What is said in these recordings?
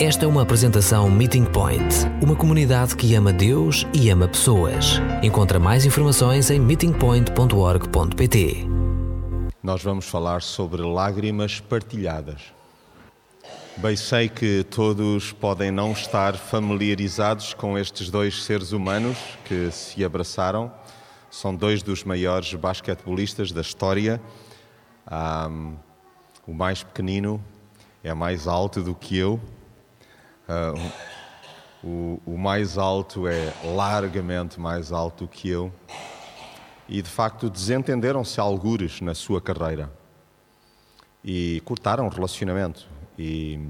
Esta é uma apresentação Meeting Point, uma comunidade que ama Deus e ama pessoas. Encontra mais informações em meetingpoint.org.pt. Nós vamos falar sobre lágrimas partilhadas. Bem, sei que todos podem não estar familiarizados com estes dois seres humanos que se abraçaram. São dois dos maiores basquetebolistas da história. Um, o mais pequenino é mais alto do que eu, Uh, o, o, mais alto é largamente mais alto que eu. E de facto desentenderam-se algures na sua carreira e cortaram o relacionamento. E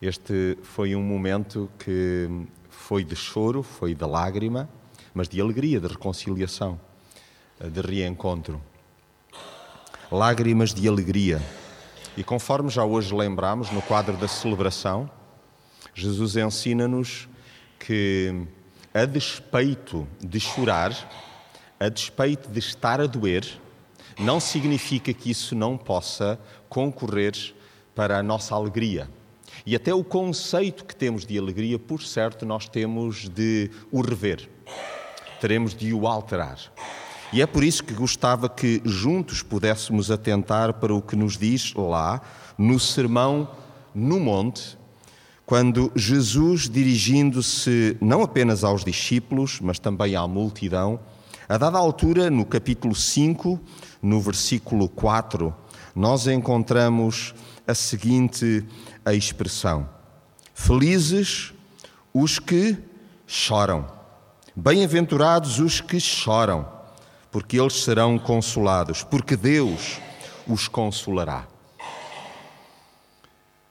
este foi um momento que foi de choro, foi de lágrima, mas de alegria, de reconciliação, de reencontro. Lágrimas de alegria. E conforme já hoje lembramos no quadro da celebração, Jesus ensina-nos que, a despeito de chorar, a despeito de estar a doer, não significa que isso não possa concorrer para a nossa alegria. E até o conceito que temos de alegria, por certo, nós temos de o rever, teremos de o alterar. E é por isso que gostava que juntos pudéssemos atentar para o que nos diz lá no Sermão no Monte, quando Jesus, dirigindo-se não apenas aos discípulos, mas também à multidão, a dada altura, no capítulo 5, no versículo 4, nós encontramos a seguinte a expressão: Felizes os que choram, bem-aventurados os que choram, porque eles serão consolados, porque Deus os consolará.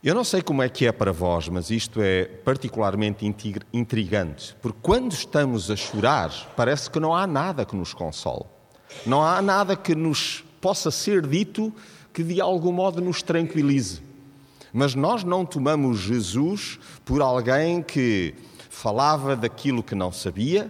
Eu não sei como é que é para vós, mas isto é particularmente intrigante, porque quando estamos a chorar, parece que não há nada que nos console. Não há nada que nos possa ser dito que de algum modo nos tranquilize. Mas nós não tomamos Jesus por alguém que falava daquilo que não sabia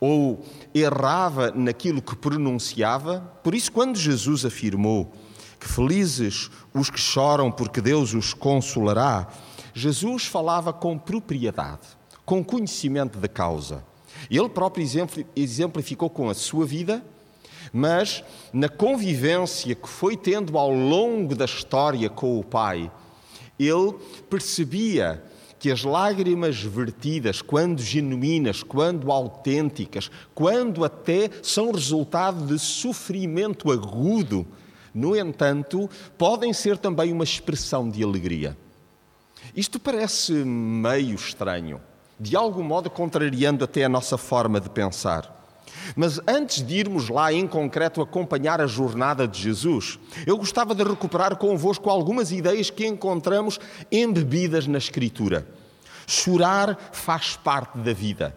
ou errava naquilo que pronunciava. Por isso, quando Jesus afirmou que felizes os que choram, porque Deus os consolará. Jesus falava com propriedade, com conhecimento da causa. Ele próprio exemplificou com a sua vida, mas na convivência que foi tendo ao longo da história com o Pai, ele percebia que as lágrimas vertidas, quando genuínas, quando autênticas, quando até são resultado de sofrimento agudo, no entanto, podem ser também uma expressão de alegria. Isto parece meio estranho, de algum modo contrariando até a nossa forma de pensar. Mas antes de irmos lá em concreto acompanhar a jornada de Jesus, eu gostava de recuperar convosco algumas ideias que encontramos embebidas na Escritura. Chorar faz parte da vida.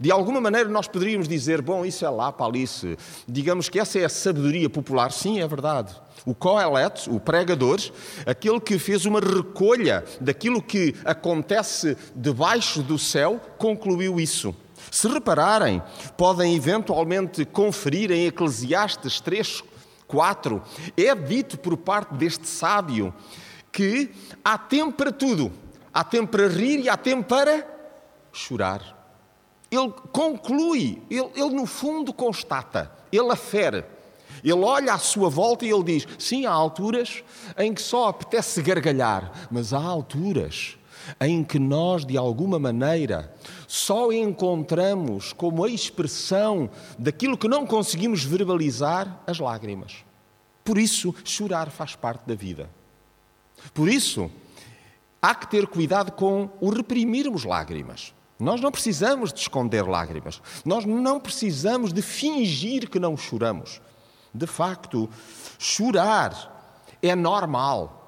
De alguma maneira nós poderíamos dizer, bom, isso é lá, Alice. Digamos que essa é a sabedoria popular. Sim, é verdade. O Coelet, o pregador, aquele que fez uma recolha daquilo que acontece debaixo do céu, concluiu isso. Se repararem, podem eventualmente conferir em Eclesiastes 3, 4, é dito por parte deste sábio que há tempo para tudo. Há tempo para rir e há tempo para chorar. Ele conclui, ele, ele no fundo constata, ele afere. Ele olha à sua volta e ele diz: sim, há alturas em que só apetece gargalhar, mas há alturas em que nós, de alguma maneira, só encontramos como a expressão daquilo que não conseguimos verbalizar as lágrimas. Por isso, chorar faz parte da vida. Por isso, há que ter cuidado com o reprimirmos lágrimas. Nós não precisamos de esconder lágrimas. Nós não precisamos de fingir que não choramos. De facto, chorar é normal.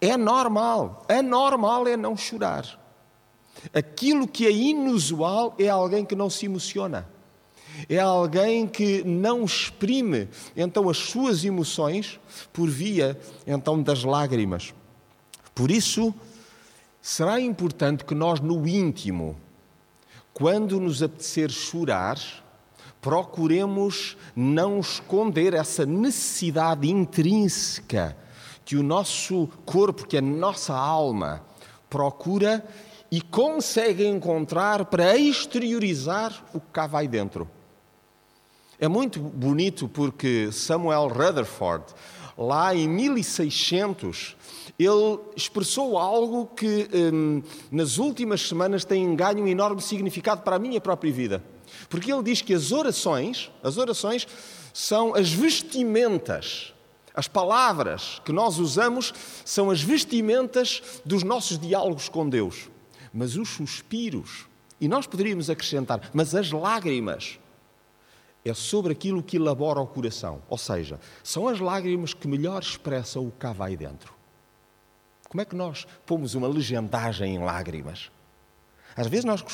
É normal. Anormal é não chorar. Aquilo que é inusual é alguém que não se emociona. É alguém que não exprime então as suas emoções por via então das lágrimas. Por isso, será importante que nós, no íntimo, quando nos apetecer chorar, procuremos não esconder essa necessidade intrínseca que o nosso corpo, que a nossa alma procura e consegue encontrar para exteriorizar o que cá vai dentro. É muito bonito porque Samuel Rutherford, lá em 1600, ele expressou algo que hum, nas últimas semanas tem ganho um enorme significado para a minha própria vida. Porque ele diz que as orações, as orações são as vestimentas, as palavras que nós usamos são as vestimentas dos nossos diálogos com Deus. Mas os suspiros, e nós poderíamos acrescentar, mas as lágrimas, é sobre aquilo que elabora o coração. Ou seja, são as lágrimas que melhor expressam o que cá vai dentro. Como é que nós pomos uma legendagem em lágrimas? Às vezes nós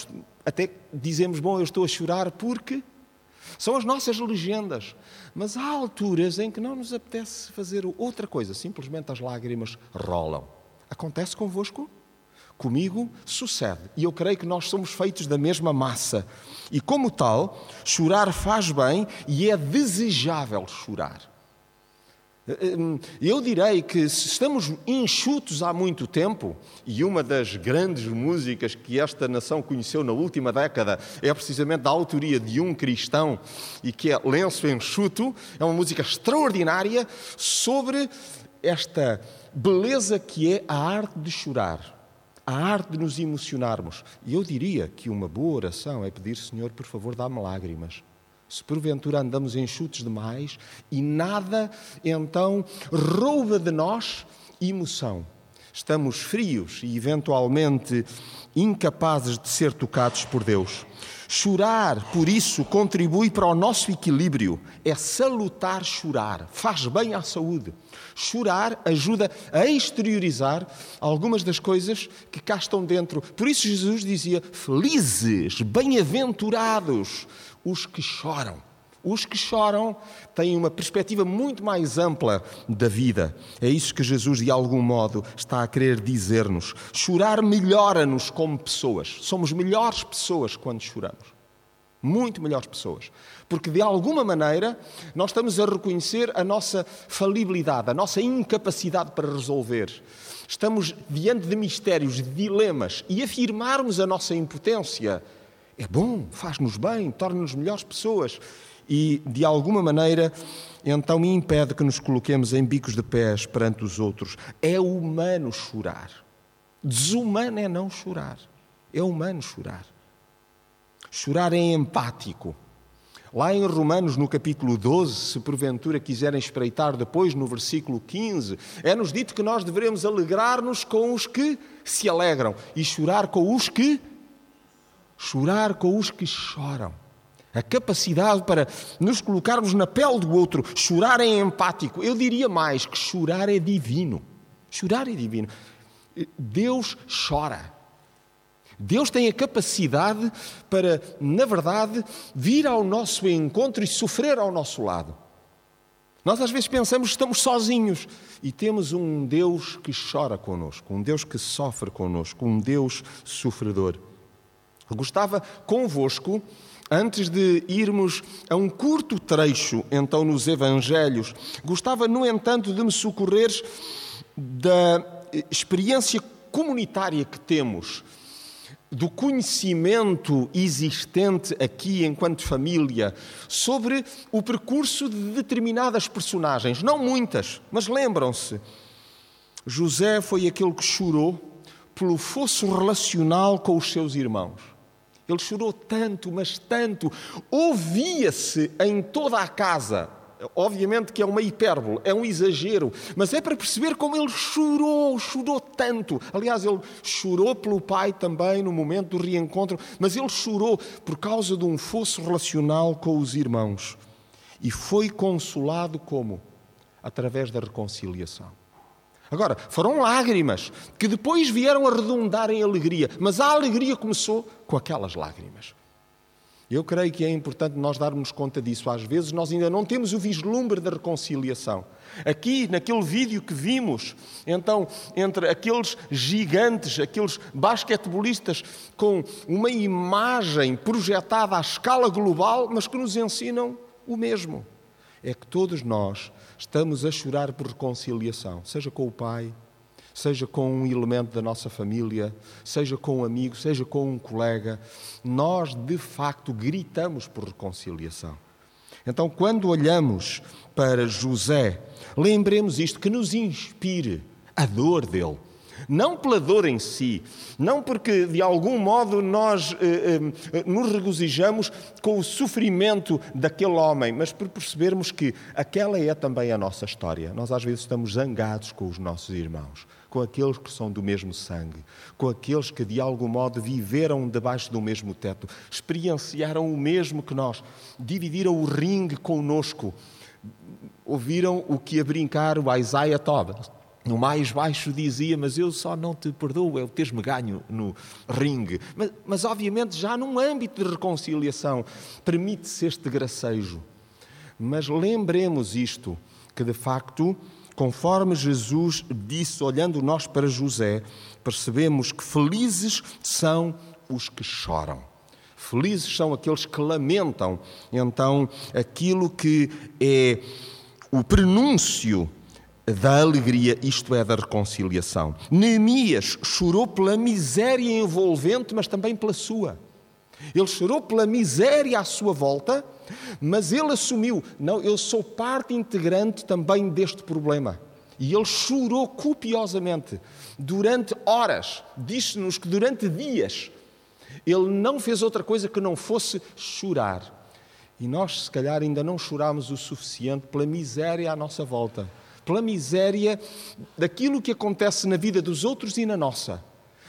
até dizemos, bom, eu estou a chorar porque são as nossas legendas. Mas há alturas em que não nos apetece fazer outra coisa, simplesmente as lágrimas rolam. Acontece convosco? Comigo sucede. E eu creio que nós somos feitos da mesma massa. E como tal, chorar faz bem e é desejável chorar. Eu direi que se estamos enxutos há muito tempo, e uma das grandes músicas que esta nação conheceu na última década é precisamente da autoria de um cristão, e que é Lenço Enxuto, é uma música extraordinária sobre esta beleza que é a arte de chorar, a arte de nos emocionarmos. E eu diria que uma boa oração é pedir, Senhor, por favor, dá-me lágrimas se porventura andamos enxutos demais e nada então rouba de nós emoção. Estamos frios e eventualmente incapazes de ser tocados por Deus. Chorar, por isso, contribui para o nosso equilíbrio. É salutar chorar, faz bem à saúde. Chorar ajuda a exteriorizar algumas das coisas que cá estão dentro. Por isso, Jesus dizia: Felizes, bem-aventurados os que choram. Os que choram têm uma perspectiva muito mais ampla da vida. É isso que Jesus, de algum modo, está a querer dizer-nos. Chorar melhora-nos como pessoas. Somos melhores pessoas quando choramos. Muito melhores pessoas. Porque, de alguma maneira, nós estamos a reconhecer a nossa falibilidade, a nossa incapacidade para resolver. Estamos diante de mistérios, de dilemas e afirmarmos a nossa impotência é bom, faz-nos bem, torna-nos melhores pessoas e, de alguma maneira, então impede que nos coloquemos em bicos de pés perante os outros. É humano chorar. Desumano é não chorar. É humano chorar. Chorar é empático. Lá em Romanos, no capítulo 12, se porventura quiserem espreitar depois, no versículo 15, é-nos dito que nós devemos alegrar-nos com os que se alegram e chorar com os que chorar com os que choram. A capacidade para nos colocarmos na pele do outro, chorar é empático. Eu diria mais que chorar é divino. Chorar é divino. Deus chora. Deus tem a capacidade para, na verdade, vir ao nosso encontro e sofrer ao nosso lado. Nós às vezes pensamos que estamos sozinhos e temos um Deus que chora conosco, um Deus que sofre conosco, um Deus sofredor. Gostava convosco, antes de irmos a um curto trecho, então, nos Evangelhos, gostava, no entanto, de me socorreres da experiência comunitária que temos, do conhecimento existente aqui enquanto família sobre o percurso de determinadas personagens, não muitas, mas lembram-se. José foi aquele que chorou pelo fosso relacional com os seus irmãos. Ele chorou tanto, mas tanto. Ouvia-se em toda a casa. Obviamente que é uma hipérbole, é um exagero, mas é para perceber como ele chorou, chorou tanto. Aliás, ele chorou pelo pai também no momento do reencontro, mas ele chorou por causa de um fosso relacional com os irmãos. E foi consolado como? Através da reconciliação. Agora, foram lágrimas que depois vieram a redundar em alegria, mas a alegria começou com aquelas lágrimas. Eu creio que é importante nós darmos conta disso. Às vezes nós ainda não temos o vislumbre da reconciliação. Aqui, naquele vídeo que vimos, então, entre aqueles gigantes, aqueles basquetebolistas com uma imagem projetada à escala global, mas que nos ensinam o mesmo. É que todos nós estamos a chorar por reconciliação, seja com o pai, seja com um elemento da nossa família, seja com um amigo, seja com um colega, nós de facto gritamos por reconciliação. Então, quando olhamos para José, lembremos isto que nos inspire a dor dele não pela dor em si, não porque de algum modo nós eh, eh, nos regozijamos com o sofrimento daquele homem, mas por percebermos que aquela é também a nossa história. Nós às vezes estamos zangados com os nossos irmãos, com aqueles que são do mesmo sangue, com aqueles que de algum modo viveram debaixo do mesmo teto, experienciaram o mesmo que nós, dividiram o ringue conosco, ouviram o que a brincar o Isaiah Thomas no mais baixo dizia, mas eu só não te perdoo, é o teres-me ganho no ringue. Mas, mas, obviamente, já num âmbito de reconciliação, permite-se este gracejo. Mas lembremos isto, que de facto, conforme Jesus disse, olhando nós para José, percebemos que felizes são os que choram. Felizes são aqueles que lamentam, então, aquilo que é o prenúncio da alegria, isto é, da reconciliação. Neemias chorou pela miséria envolvente, mas também pela sua. Ele chorou pela miséria à sua volta, mas ele assumiu: não, eu sou parte integrante também deste problema. E ele chorou copiosamente durante horas. Diz-nos que durante dias ele não fez outra coisa que não fosse chorar. E nós, se calhar, ainda não chorámos o suficiente pela miséria à nossa volta pela miséria daquilo que acontece na vida dos outros e na nossa,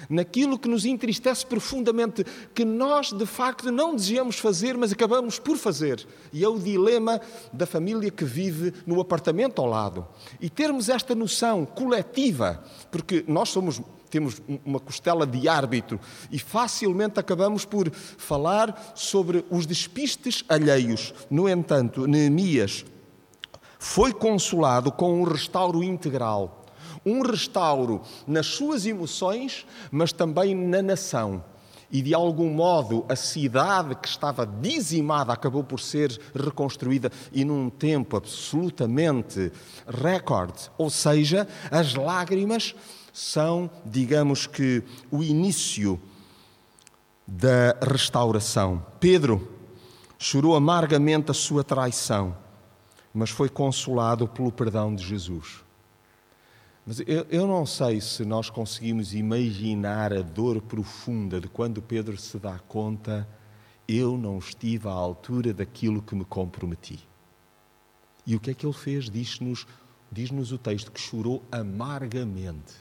naquilo que nos entristece profundamente, que nós de facto não desejamos fazer, mas acabamos por fazer. E é o dilema da família que vive no apartamento ao lado. E termos esta noção coletiva, porque nós somos temos uma costela de árbitro e facilmente acabamos por falar sobre os despistes alheios. No entanto, Neemias foi consolado com um restauro integral. Um restauro nas suas emoções, mas também na nação. E de algum modo a cidade que estava dizimada acabou por ser reconstruída e num tempo absolutamente recorde. Ou seja, as lágrimas são, digamos que, o início da restauração. Pedro chorou amargamente a sua traição mas foi consolado pelo perdão de Jesus. Mas eu, eu, não sei se nós conseguimos imaginar a dor profunda de quando Pedro se dá conta: eu não estive à altura daquilo que me comprometi. E o que é que ele fez? Diz-nos diz o texto que chorou amargamente.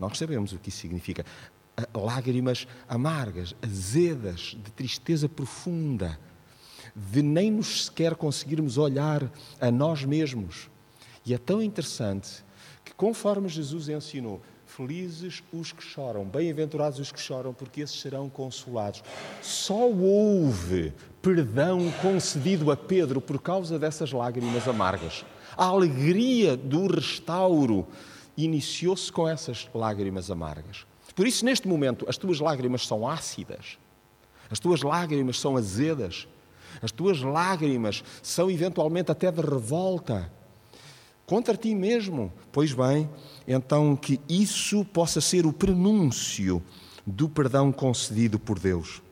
Nós sabemos o que isso significa. Lágrimas amargas, azedas, de tristeza profunda de nem nos sequer conseguirmos olhar a nós mesmos. E é tão interessante que, conforme Jesus ensinou, felizes os que choram, bem-aventurados os que choram, porque esses serão consolados. Só houve perdão concedido a Pedro por causa dessas lágrimas amargas. A alegria do restauro iniciou-se com essas lágrimas amargas. Por isso, neste momento, as tuas lágrimas são ácidas, as tuas lágrimas são azedas, as tuas lágrimas são eventualmente até de revolta contra ti mesmo. Pois bem, então que isso possa ser o prenúncio do perdão concedido por Deus.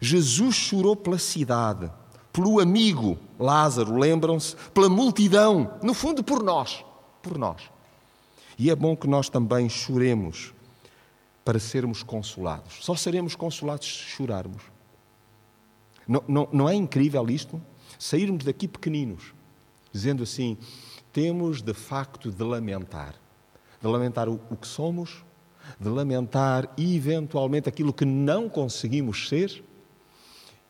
Jesus chorou pela cidade, pelo amigo Lázaro, lembram-se, pela multidão, no fundo por nós, por nós. E é bom que nós também choremos para sermos consolados. Só seremos consolados se chorarmos. Não, não, não é incrível isto? Sairmos daqui pequeninos, dizendo assim: temos de facto de lamentar. De lamentar o, o que somos, de lamentar eventualmente aquilo que não conseguimos ser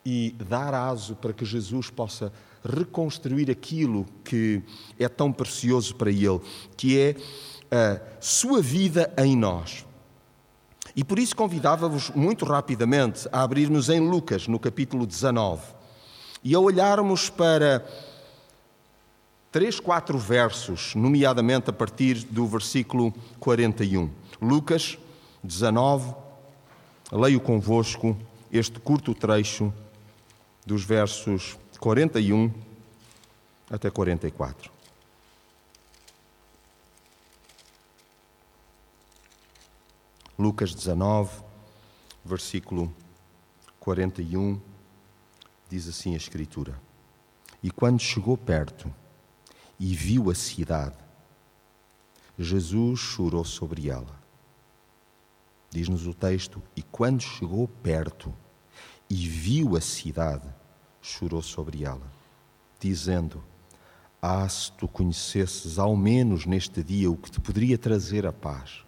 e dar aso para que Jesus possa reconstruir aquilo que é tão precioso para Ele, que é a sua vida em nós. E por isso convidava-vos muito rapidamente a abrirmos em Lucas, no capítulo 19, e a olharmos para três, quatro versos, nomeadamente a partir do versículo 41. Lucas 19, leio convosco este curto trecho dos versos 41 até 44. Lucas 19, versículo 41, diz assim a Escritura: E quando chegou perto e viu a cidade, Jesus chorou sobre ela. Diz-nos o texto: E quando chegou perto e viu a cidade, chorou sobre ela, dizendo: Ah, se tu conhecesses ao menos neste dia o que te poderia trazer a paz.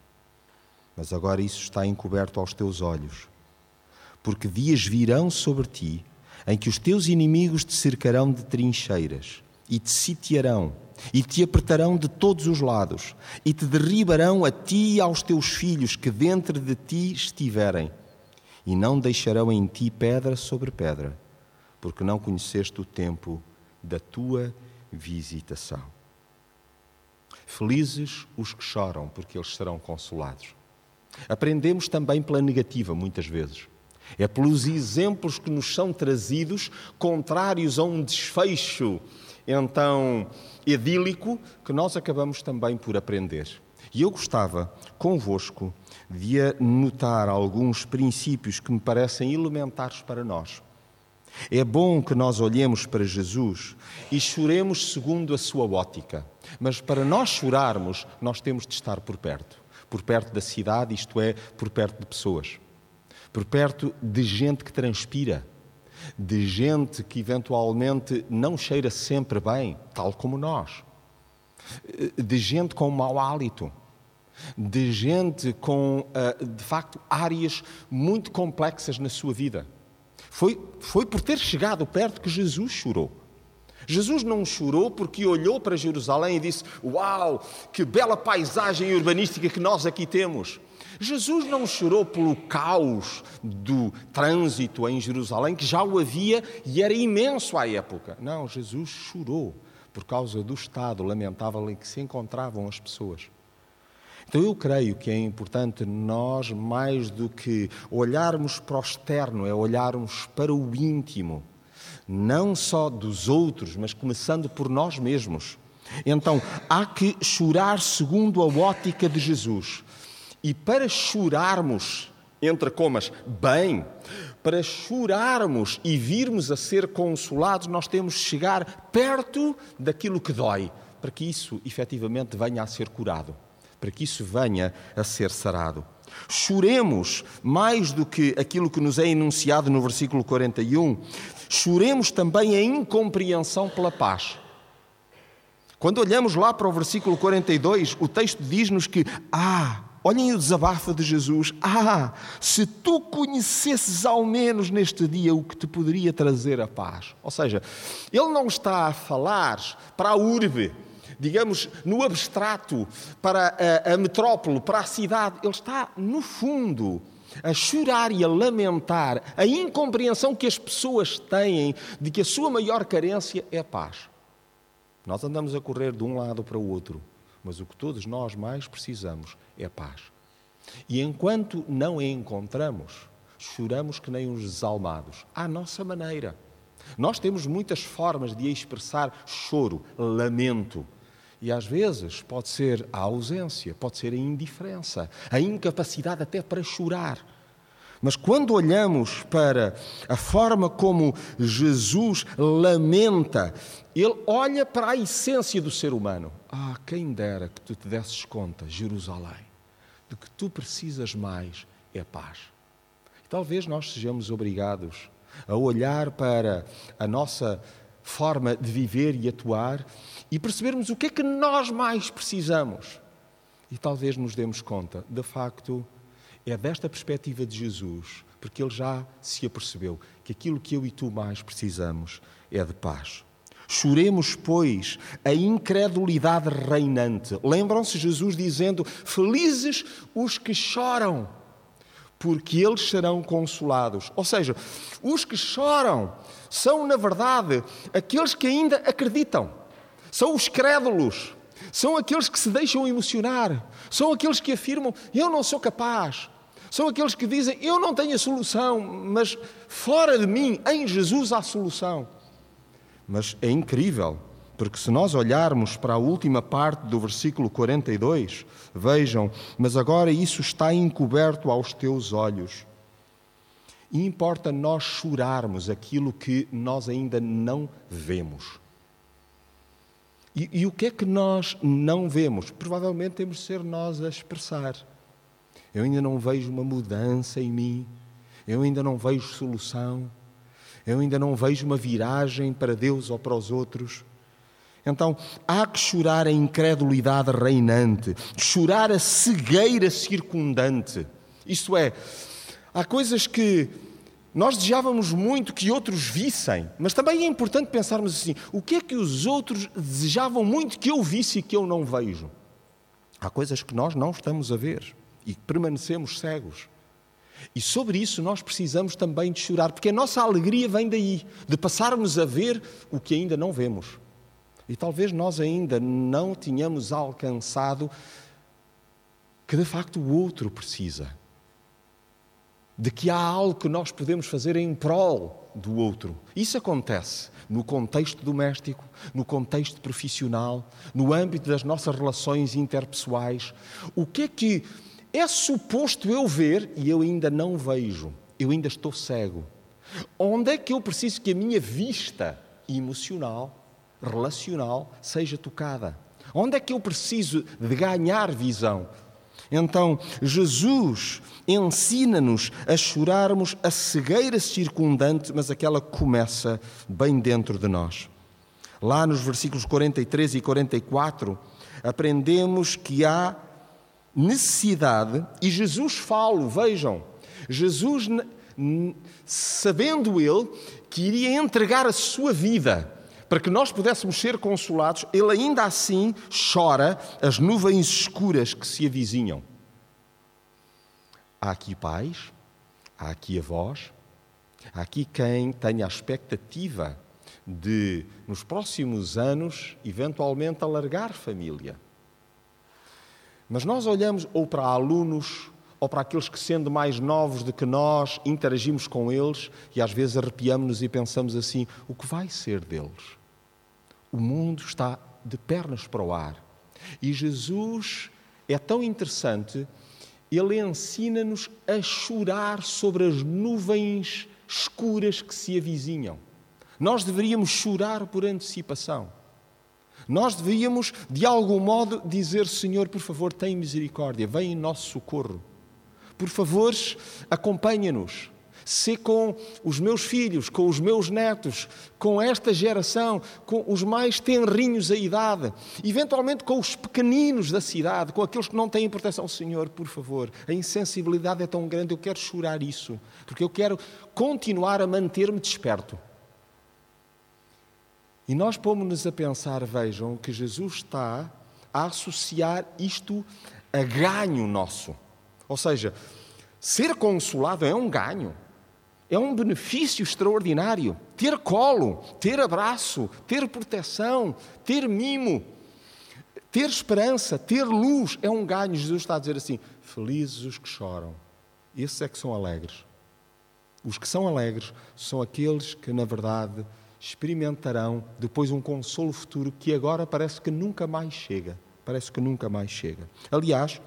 Mas agora isso está encoberto aos teus olhos, porque dias virão sobre ti em que os teus inimigos te cercarão de trincheiras e te sitiarão e te apertarão de todos os lados e te derribarão a ti e aos teus filhos que dentro de ti estiverem e não deixarão em ti pedra sobre pedra porque não conheceste o tempo da tua visitação. Felizes os que choram, porque eles serão consolados. Aprendemos também pela negativa, muitas vezes. É pelos exemplos que nos são trazidos, contrários a um desfecho então edílico, que nós acabamos também por aprender. E eu gostava, convosco, de anotar alguns princípios que me parecem elementares para nós. É bom que nós olhemos para Jesus e choremos segundo a sua ótica, mas para nós chorarmos, nós temos de estar por perto por perto da cidade, isto é, por perto de pessoas, por perto de gente que transpira, de gente que eventualmente não cheira sempre bem, tal como nós, de gente com mau hálito de gente com, ah, de facto, áreas muito complexas na sua vida. Foi, foi por ter chegado perto que Jesus chorou. Jesus não chorou porque olhou para Jerusalém e disse: Uau, que bela paisagem urbanística que nós aqui temos. Jesus não chorou pelo caos do trânsito em Jerusalém, que já o havia e era imenso à época. Não, Jesus chorou por causa do estado lamentável em que se encontravam as pessoas. Então eu creio que é importante nós, mais do que olharmos para o externo, é olharmos para o íntimo, não só dos outros, mas começando por nós mesmos. Então há que chorar segundo a ótica de Jesus. E para chorarmos, entre comas, bem, para chorarmos e virmos a ser consolados, nós temos de chegar perto daquilo que dói, para que isso efetivamente venha a ser curado para que isso venha a ser sarado. Choremos mais do que aquilo que nos é enunciado no versículo 41, choremos também a incompreensão pela paz. Quando olhamos lá para o versículo 42, o texto diz-nos que, ah, olhem o desabafo de Jesus, ah, se tu conhecesses ao menos neste dia o que te poderia trazer a paz. Ou seja, ele não está a falar para a urbe, digamos, no abstrato, para a, a metrópole, para a cidade. Ele está, no fundo, a chorar e a lamentar a incompreensão que as pessoas têm de que a sua maior carência é a paz. Nós andamos a correr de um lado para o outro, mas o que todos nós mais precisamos é a paz. E enquanto não a encontramos, choramos que nem uns desalmados, à nossa maneira. Nós temos muitas formas de expressar choro, lamento, e às vezes pode ser a ausência, pode ser a indiferença, a incapacidade até para chorar. Mas quando olhamos para a forma como Jesus lamenta, ele olha para a essência do ser humano. Ah, quem dera que tu te desses conta, Jerusalém, de que tu precisas mais é paz. Talvez nós sejamos obrigados a olhar para a nossa forma de viver e atuar e percebermos o que é que nós mais precisamos. E talvez nos demos conta, de facto, é desta perspectiva de Jesus, porque ele já se apercebeu que aquilo que eu e tu mais precisamos é de paz. Choremos, pois, a incredulidade reinante. Lembram-se Jesus dizendo: Felizes os que choram porque eles serão consolados. Ou seja, os que choram são, na verdade, aqueles que ainda acreditam, são os crédulos, são aqueles que se deixam emocionar, são aqueles que afirmam: Eu não sou capaz. São aqueles que dizem: Eu não tenho a solução, mas fora de mim, em Jesus, há solução. Mas é incrível Porque se nós olharmos para a última parte do versículo 42, vejam, mas agora isso está encoberto aos teus olhos. E importa nós chorarmos aquilo que nós ainda não vemos. E, e, o que é que nós não vemos? Provavelmente temos de ser nós a expressar. Eu ainda não vejo uma mudança em mim, eu ainda não vejo solução, eu ainda não vejo uma viragem para Deus ou para os outros. Então, há que chorar a incredulidade reinante, chorar a cegueira circundante. Isto é, há coisas que nós desejávamos muito que outros vissem, mas também é importante pensarmos assim: o que é que os outros desejavam muito que eu visse e que eu não vejo? Há coisas que nós não estamos a ver e permanecemos cegos. E sobre isso nós precisamos também de chorar, porque a nossa alegria vem daí, de passarmos a ver o que ainda não vemos. E talvez nós ainda não tenhamos alcançado que de facto o outro precisa de que há algo que nós podemos fazer em prol do outro. Isso acontece no contexto doméstico, no contexto profissional, no âmbito das nossas relações interpessoais. O que é que é suposto eu ver e eu ainda não vejo? Eu ainda estou cego. Onde é que eu preciso que a minha vista emocional, relacional, seja tocada? Onde é que eu preciso de ganhar visão? Então, Jesus ensina-nos a chorarmos a cegueira circundante, mas aquela que começa bem dentro de nós. Lá nos versículos 43 e 44, aprendemos que há necessidade, e Jesus fala, vejam, Jesus, sabendo ele que iria entregar a sua vida para que nós pudéssemos ser consolados, ele ainda assim chora as nuvens escuras que se avizinham. Há aqui pais, há aqui avós, há aqui quem tenha a expectativa de, nos próximos anos, eventualmente alargar família. Mas nós olhamos ou para alunos ou para aqueles que, sendo mais novos do que nós, interagimos com eles e às vezes arrepiamos-nos e pensamos assim: o que vai ser deles? O mundo está de pernas para o ar. E Jesus é tão interessante, ele ensina-nos a chorar sobre as nuvens escuras que se avizinham. Nós deveríamos chorar por antecipação. Nós deveríamos, de algum modo, dizer: Senhor, por favor, tem misericórdia, vem em nosso socorro. Por favor, acompanha-nos. Se com os meus filhos, com os meus netos, com esta geração, com os mais tenrinhos da idade, eventualmente com os pequeninos da cidade, com aqueles que não têm proteção. Senhor, por favor, a insensibilidade é tão grande, eu quero chorar isso, porque eu quero continuar a manter-me desperto. E nós pomos-nos a pensar, vejam, que Jesus está a associar isto a ganho nosso. Ou seja, ser consolado é um ganho, é um benefício extraordinário. Ter colo, ter abraço, ter proteção, ter mimo, ter esperança, ter luz é um ganho. Jesus está a dizer assim: felizes os que choram, esses é que são alegres. Os que são alegres são aqueles que, na verdade, experimentarão depois um consolo futuro que agora parece que nunca mais chega. Parece que nunca mais chega. Aliás,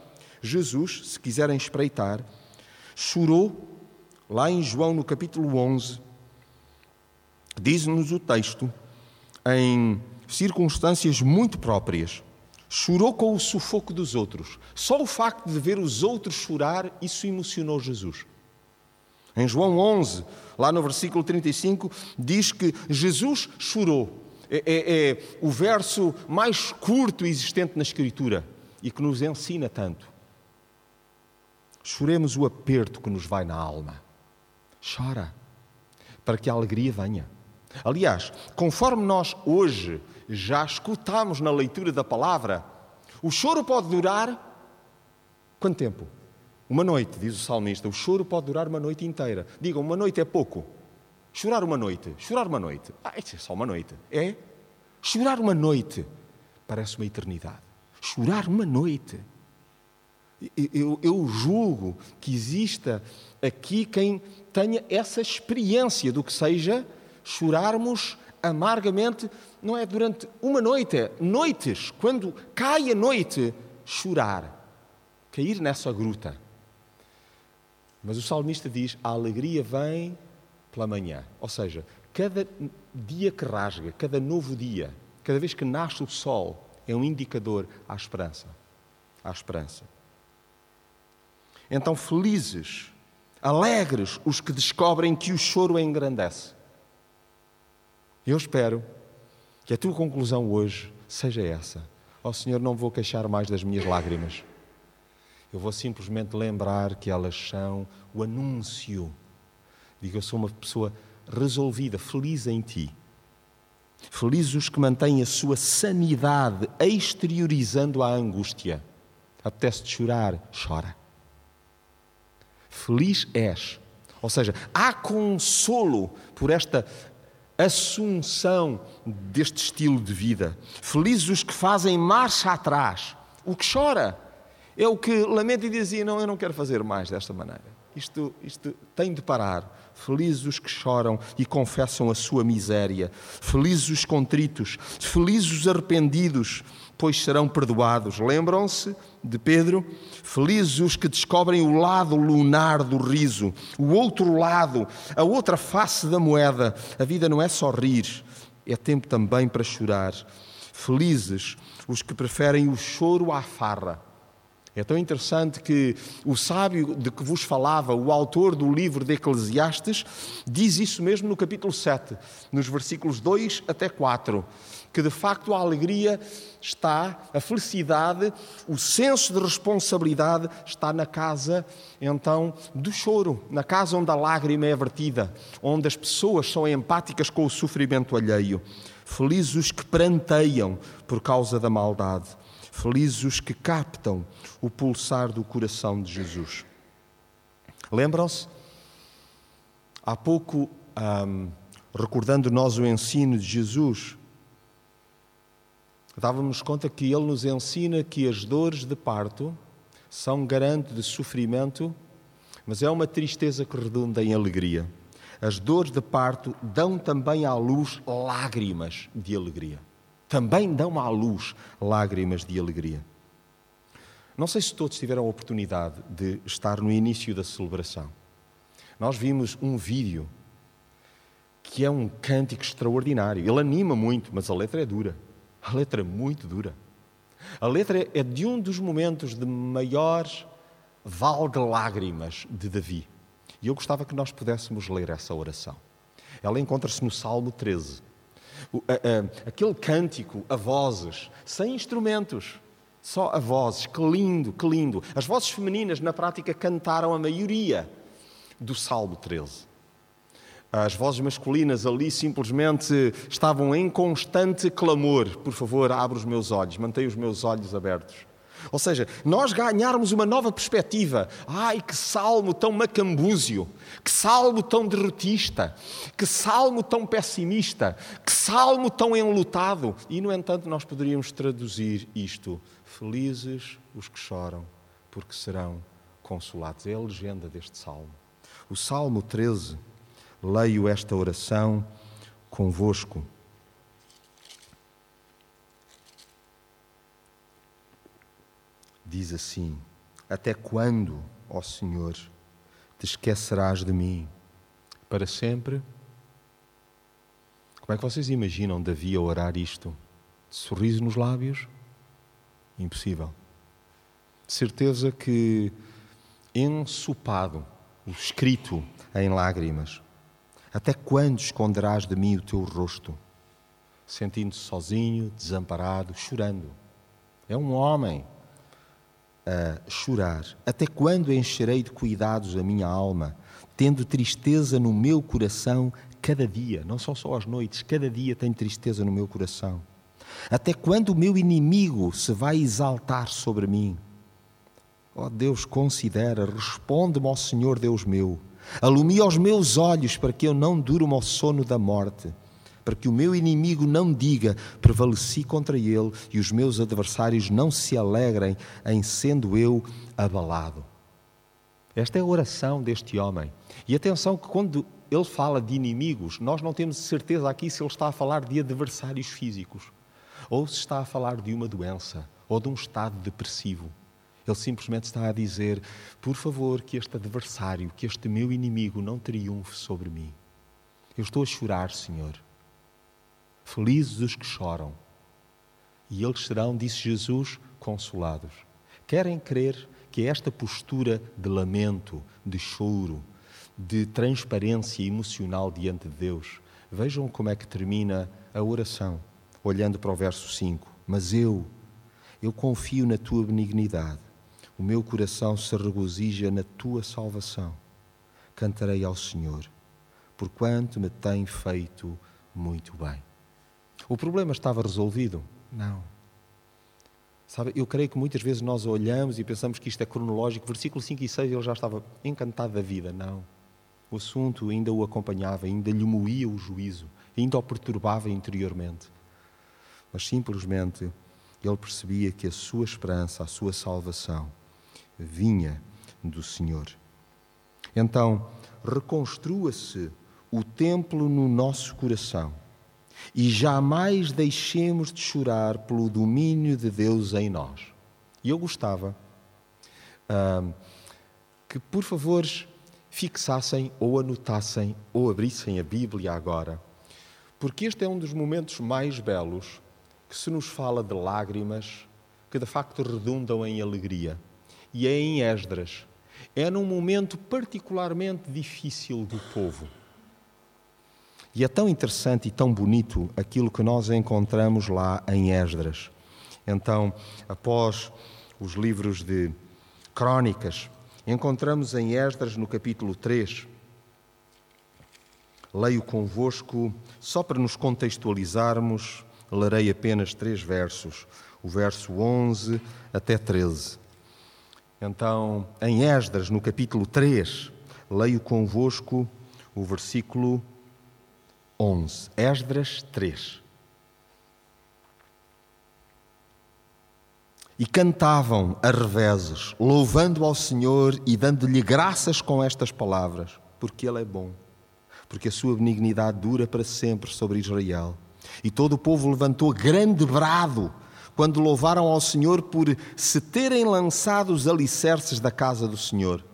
Jesus, se quiserem espreitar, chorou lá em João, no capítulo 11, diz-nos o texto, em circunstâncias muito próprias, chorou com o sufoco dos outros. Só o facto de ver os outros chorar, isso emocionou Jesus. Em João 11, lá no versículo 35, diz que Jesus chorou. É, é, é o verso mais curto existente na Escritura e que nos ensina tanto. Choremos o aperto que nos vai na alma. Chora, para que a alegria venha. Aliás, conforme nós hoje já escutamos na leitura da palavra, o choro pode durar quanto tempo? Uma noite, diz o salmista. O choro pode durar uma noite inteira. Digam, uma noite é pouco. Chorar uma noite. Chorar uma noite. Ah, isso é só uma noite. É? Chorar uma noite parece uma eternidade. Chorar uma noite. Eu, eu julgo que exista aqui quem tenha essa experiência do que seja chorarmos amargamente, não é durante uma noite, é noites, quando cai a noite, chorar, cair nessa gruta. Mas o salmista diz: a alegria vem pela manhã. Ou seja, cada dia que rasga, cada novo dia, cada vez que nasce o sol, é um indicador à esperança. À esperança. Então, felizes, alegres os que descobrem que o choro engrandece. Eu espero que a tua conclusão hoje seja essa. Ó oh, Senhor, não vou queixar mais das minhas lágrimas. Eu vou simplesmente lembrar que elas são o anúncio de que eu sou uma pessoa resolvida, feliz em Ti. Felizes os que mantêm a sua sanidade exteriorizando a angústia. Apetece-te chorar, chora. Feliz és. Ou seja, há consolo por esta assunção deste estilo de vida. Felizes os que fazem marcha atrás. O que chora é o que lamenta e dizia: Não, eu não quero fazer mais desta maneira. Isto, isto tem de parar. Felizes os que choram e confessam a sua miséria. Felizes os contritos. Felizes os arrependidos, pois serão perdoados. Lembram-se de Pedro? Felizes os que descobrem o lado lunar do riso, o outro lado, a outra face da moeda. A vida não é só rir, é tempo também para chorar. Felizes os que preferem o choro à farra é tão interessante que o sábio de que vos falava, o autor do livro de Eclesiastes, diz isso mesmo no capítulo 7, nos versículos 2 até 4, que de facto a alegria está, a felicidade, o senso de responsabilidade está na casa, então, do choro, na casa onde a lágrima é vertida, onde as pessoas são empáticas com o sofrimento alheio. Felizes os que pranteiam por causa da maldade Felizes os que captam o pulsar do coração de Jesus. Lembram-se? Há pouco, recordando nós o ensino de Jesus, dávamos conta que ele nos ensina que as dores de parto são garante de sofrimento, mas é uma tristeza que redunda em alegria. As dores de parto dão também à luz lágrimas de alegria também dão à luz lágrimas de alegria. Não sei se todos tiveram a oportunidade de estar no início da celebração. Nós vimos um vídeo que é um cântico extraordinário. Ele anima muito, mas a letra é dura. A letra é muito dura. A letra é de um dos momentos de maior val de lágrimas de Davi. E eu gostava que nós pudéssemos ler essa oração. Ela encontra-se no Salmo 13 aquele cântico a vozes, sem instrumentos, só a vozes, que lindo, que lindo. As vozes femininas, na prática, cantaram a maioria do Salmo 13. As vozes masculinas ali simplesmente estavam em constante clamor. Por favor, abra os meus olhos, mantenha os meus olhos abertos. Ou seja, nós ganharmos uma nova perspectiva. Ai, que salmo tão macambúzio, que salmo tão derrotista, que salmo tão pessimista, que salmo tão enlutado. E, no entanto, nós poderíamos traduzir isto: Felizes os que choram, porque serão consolados. É a legenda deste salmo. O Salmo 13, leio esta oração convosco. Diz assim: Até quando, ó Senhor, te esquecerás de mim? Para sempre? Como é que vocês imaginam Davi a orar isto? De sorriso nos lábios? Impossível. De certeza que ensopado, escrito em lágrimas. Até quando esconderás de mim o teu rosto? Sentindo-se sozinho, desamparado, chorando. É um homem a chorar? Até quando encherei de cuidados a minha alma, tendo tristeza no meu coração cada dia? Não são só as noites, cada dia tenho tristeza no meu coração. Até quando o meu inimigo se vai exaltar sobre mim? Ó oh Deus, considera, responde-me, ó Senhor Deus meu. Alumia os meus olhos para que eu não durma ao sono da morte para que o meu inimigo não diga prevaleci contra ele e os meus adversários não se alegrem em sendo eu abalado. Esta é a oração deste homem. E atenção que quando ele fala de inimigos, nós não temos certeza aqui se ele está a falar de adversários físicos ou se está a falar de uma doença ou de um estado depressivo. Ele simplesmente está a dizer: por favor, que este adversário, que este meu inimigo não triunfe sobre mim. Eu estou a chorar, Senhor. Felizes os que choram, e eles serão, disse Jesus, consolados. Querem crer que esta postura de lamento, de choro, de transparência emocional diante de Deus, vejam como é que termina a oração, olhando para o verso 5. Mas eu, eu confio na tua benignidade o meu coração se regozija na tua salvação. Cantarei ao Senhor, porquanto me tem feito muito bem. O problema estava resolvido? Não. Sabe, eu creio que muitas vezes nós olhamos e pensamos que isto é cronológico. Versículo 5 e 6 ele já estava encantado da vida. Não. O assunto ainda o acompanhava, ainda lhe moía o juízo, ainda o perturbava interiormente. Mas simplesmente ele percebia que a sua esperança, a sua salvação, vinha do Senhor. Então, reconstrua-se o templo no nosso coração e jamais deixemos de chorar pelo domínio de Deus em nós. E eu gostava uh, que, por favor, fixassem ou anotassem ou abrissem a Bíblia agora, porque este é um dos momentos mais belos que se nos fala de lágrimas que de facto redundam em alegria e é em Esdras. É num momento particularmente difícil do povo. E é tão interessante e tão bonito aquilo que nós encontramos lá em Esdras. Então, após os livros de Crônicas, encontramos em Esdras, no capítulo 3, leio convosco, só para nos contextualizarmos, lerei apenas três versos, o verso 11 até 13. Então, em Esdras, no capítulo 3, leio convosco o versículo 11. Esdras 3. E cantavam a reveses, louvando ao Senhor e dando-lhe graças com estas palavras, porque Ele é bom, porque a sua benignidade dura para sempre sobre Israel. E todo o povo levantou grande brado quando louvaram ao Senhor por se terem lançado os alicerces da casa do Senhor.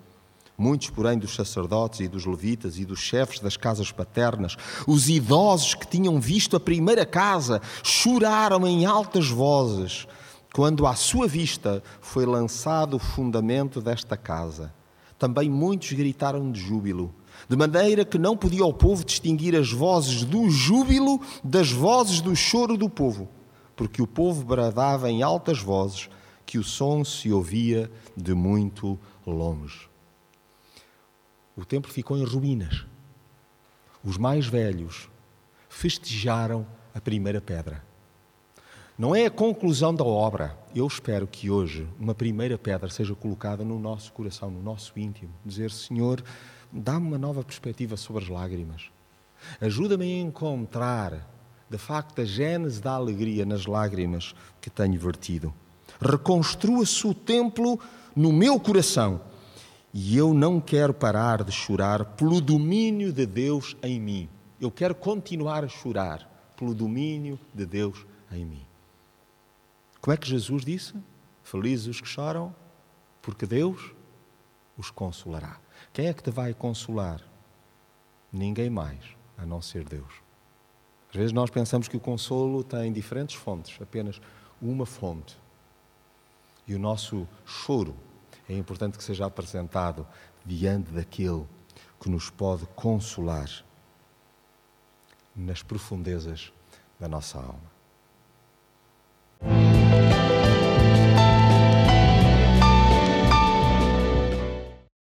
Muitos, porém, dos sacerdotes e dos levitas e dos chefes das casas paternas, os idosos que tinham visto a primeira casa, choraram em altas vozes quando à sua vista foi lançado o fundamento desta casa. Também muitos gritaram de júbilo, de maneira que não podia o povo distinguir as vozes do júbilo das vozes do choro do povo porque o povo bradava em altas vozes que o som se ouvia de muito longe. O templo ficou em ruínas. Os mais velhos festejaram a primeira pedra. Não é a conclusão da obra. Eu espero que hoje uma primeira pedra seja colocada no nosso coração, no nosso íntimo. Dizer, Senhor, dá-me uma nova perspectiva sobre as lágrimas. Ajuda-me a encontrar de facto, a gênese da alegria nas lágrimas que tenho vertido. Reconstrua-se o templo no meu coração e eu não quero parar de chorar pelo domínio de Deus em mim. Eu quero continuar a chorar pelo domínio de Deus em mim. Como é que Jesus disse? Felizes os que choram, porque Deus os consolará. Quem é que te vai consolar? Ninguém mais, a não ser Deus. Às vezes nós pensamos que o consolo tem diferentes fontes, apenas uma fonte. E o nosso choro é importante que seja apresentado diante daquele que nos pode consolar nas profundezas da nossa alma.